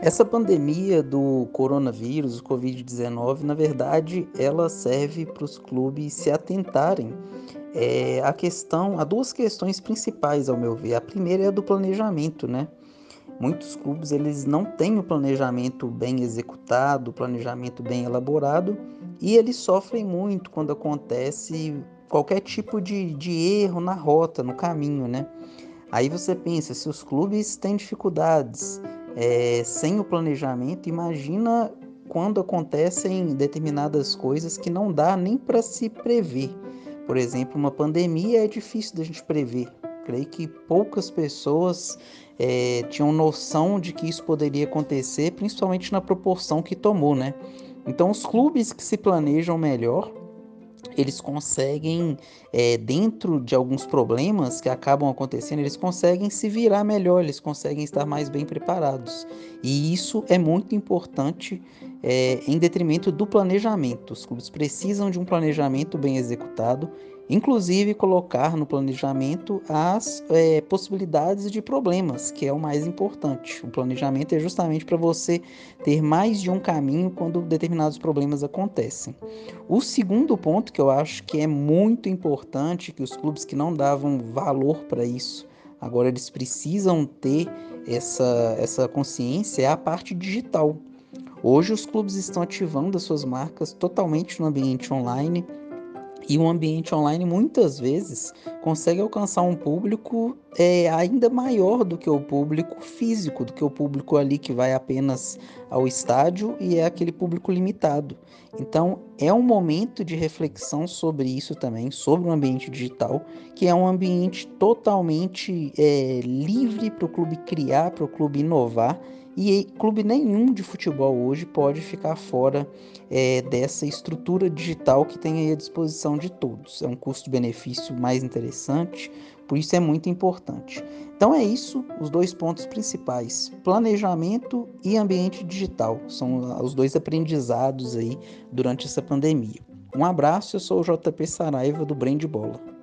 Essa pandemia do coronavírus, o Covid-19, na verdade, ela serve para os clubes se atentarem é, à questão, a duas questões principais, ao meu ver. A primeira é a do planejamento, né? Muitos clubes eles não têm o planejamento bem executado, o planejamento bem elaborado, e eles sofrem muito quando acontece qualquer tipo de, de erro na rota, no caminho, né? Aí você pensa, se os clubes têm dificuldades é, sem o planejamento, imagina quando acontecem determinadas coisas que não dá nem para se prever. Por exemplo, uma pandemia é difícil da gente prever. Creio que poucas pessoas é, tinham noção de que isso poderia acontecer, principalmente na proporção que tomou, né? Então, os clubes que se planejam melhor eles conseguem, é, dentro de alguns problemas que acabam acontecendo, eles conseguem se virar melhor, eles conseguem estar mais bem preparados. E isso é muito importante é, em detrimento do planejamento. Os clubes precisam de um planejamento bem executado Inclusive, colocar no planejamento as é, possibilidades de problemas, que é o mais importante. O planejamento é justamente para você ter mais de um caminho quando determinados problemas acontecem. O segundo ponto que eu acho que é muito importante, que os clubes que não davam valor para isso, agora eles precisam ter essa, essa consciência, é a parte digital. Hoje os clubes estão ativando as suas marcas totalmente no ambiente online e um ambiente online muitas vezes consegue alcançar um público é, ainda maior do que o público físico, do que o público ali que vai apenas ao estádio e é aquele público limitado. Então é um momento de reflexão sobre isso também, sobre o ambiente digital, que é um ambiente totalmente é, livre para o clube criar, para o clube inovar e clube nenhum de futebol hoje pode ficar fora é, dessa estrutura digital que tem à disposição de todos. É um custo-benefício mais interessante, por isso é muito importante. Então é isso, os dois pontos principais: planejamento e ambiente digital. São os dois aprendizados aí durante essa pandemia. Um abraço, eu sou o JP Saraiva do Brand Bola.